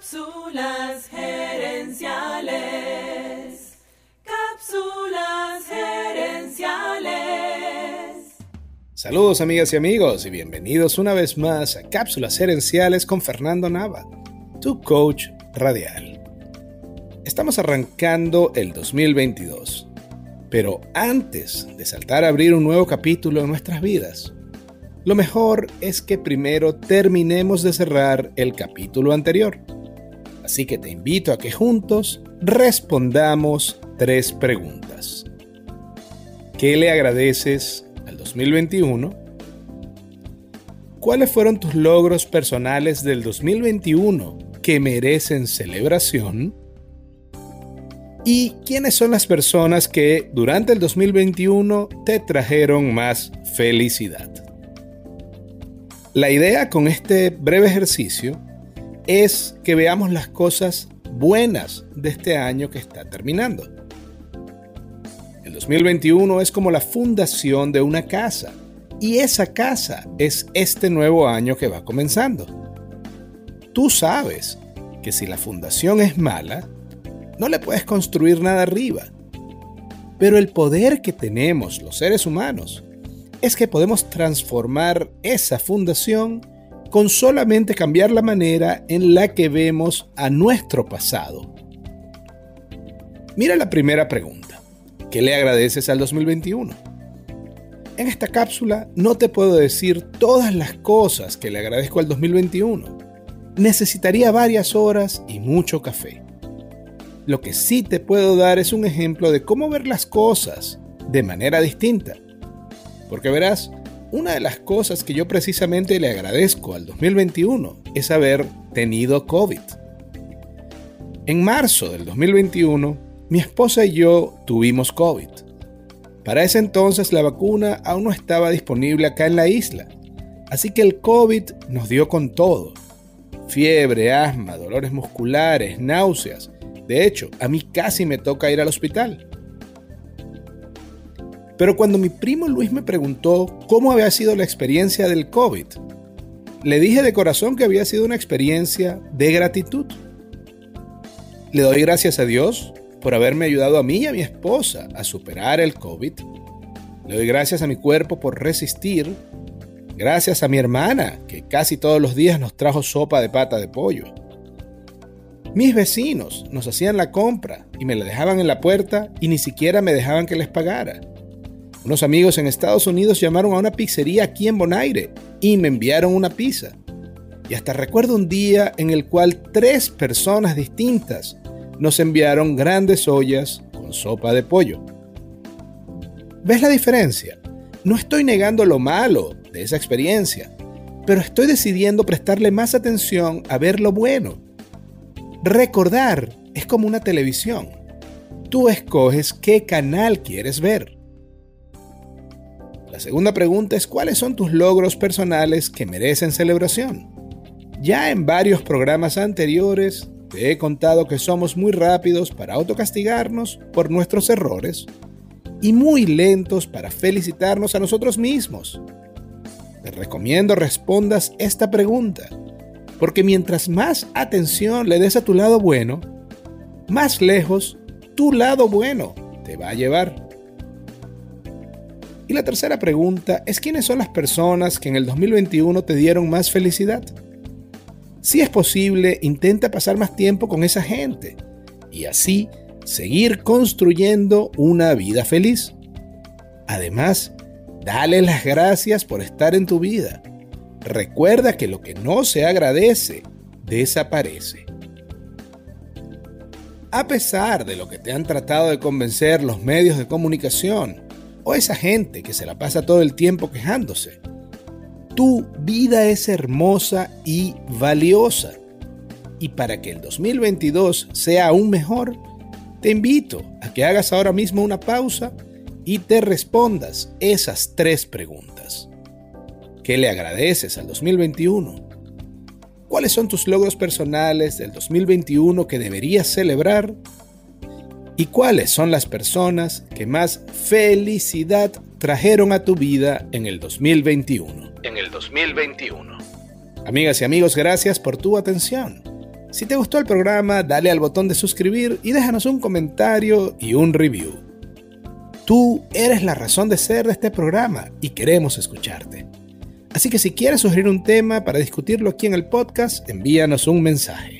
Cápsulas gerenciales. Cápsulas gerenciales. Saludos amigas y amigos y bienvenidos una vez más a Cápsulas gerenciales con Fernando Nava, tu coach radial. Estamos arrancando el 2022, pero antes de saltar a abrir un nuevo capítulo en nuestras vidas, lo mejor es que primero terminemos de cerrar el capítulo anterior. Así que te invito a que juntos respondamos tres preguntas. ¿Qué le agradeces al 2021? ¿Cuáles fueron tus logros personales del 2021 que merecen celebración? ¿Y quiénes son las personas que durante el 2021 te trajeron más felicidad? La idea con este breve ejercicio es que veamos las cosas buenas de este año que está terminando. El 2021 es como la fundación de una casa y esa casa es este nuevo año que va comenzando. Tú sabes que si la fundación es mala, no le puedes construir nada arriba. Pero el poder que tenemos los seres humanos es que podemos transformar esa fundación con solamente cambiar la manera en la que vemos a nuestro pasado. Mira la primera pregunta. ¿Qué le agradeces al 2021? En esta cápsula no te puedo decir todas las cosas que le agradezco al 2021. Necesitaría varias horas y mucho café. Lo que sí te puedo dar es un ejemplo de cómo ver las cosas de manera distinta porque verás, una de las cosas que yo precisamente le agradezco al 2021 es haber tenido COVID. En marzo del 2021, mi esposa y yo tuvimos COVID. Para ese entonces la vacuna aún no estaba disponible acá en la isla, así que el COVID nos dio con todo. Fiebre, asma, dolores musculares, náuseas. De hecho, a mí casi me toca ir al hospital. Pero cuando mi primo Luis me preguntó cómo había sido la experiencia del COVID, le dije de corazón que había sido una experiencia de gratitud. Le doy gracias a Dios por haberme ayudado a mí y a mi esposa a superar el COVID. Le doy gracias a mi cuerpo por resistir. Gracias a mi hermana, que casi todos los días nos trajo sopa de pata de pollo. Mis vecinos nos hacían la compra y me la dejaban en la puerta y ni siquiera me dejaban que les pagara. Unos amigos en Estados Unidos llamaron a una pizzería aquí en Bonaire y me enviaron una pizza. Y hasta recuerdo un día en el cual tres personas distintas nos enviaron grandes ollas con sopa de pollo. ¿Ves la diferencia? No estoy negando lo malo de esa experiencia, pero estoy decidiendo prestarle más atención a ver lo bueno. Recordar es como una televisión. Tú escoges qué canal quieres ver. La segunda pregunta es cuáles son tus logros personales que merecen celebración. Ya en varios programas anteriores te he contado que somos muy rápidos para autocastigarnos por nuestros errores y muy lentos para felicitarnos a nosotros mismos. Te recomiendo respondas esta pregunta, porque mientras más atención le des a tu lado bueno, más lejos tu lado bueno te va a llevar. Y la tercera pregunta es quiénes son las personas que en el 2021 te dieron más felicidad. Si es posible, intenta pasar más tiempo con esa gente y así seguir construyendo una vida feliz. Además, dale las gracias por estar en tu vida. Recuerda que lo que no se agradece desaparece. A pesar de lo que te han tratado de convencer los medios de comunicación, o esa gente que se la pasa todo el tiempo quejándose. Tu vida es hermosa y valiosa. Y para que el 2022 sea aún mejor, te invito a que hagas ahora mismo una pausa y te respondas esas tres preguntas. ¿Qué le agradeces al 2021? ¿Cuáles son tus logros personales del 2021 que deberías celebrar? ¿Y cuáles son las personas que más felicidad trajeron a tu vida en el 2021? En el 2021. Amigas y amigos, gracias por tu atención. Si te gustó el programa, dale al botón de suscribir y déjanos un comentario y un review. Tú eres la razón de ser de este programa y queremos escucharte. Así que si quieres sugerir un tema para discutirlo aquí en el podcast, envíanos un mensaje.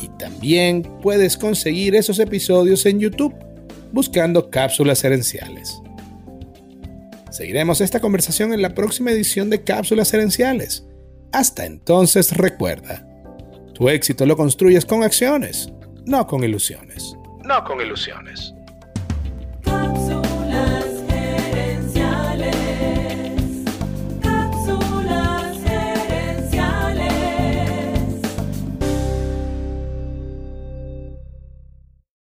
y también puedes conseguir esos episodios en YouTube buscando cápsulas herenciales. Seguiremos esta conversación en la próxima edición de Cápsulas Herenciales. Hasta entonces recuerda, tu éxito lo construyes con acciones, no con ilusiones. No con ilusiones.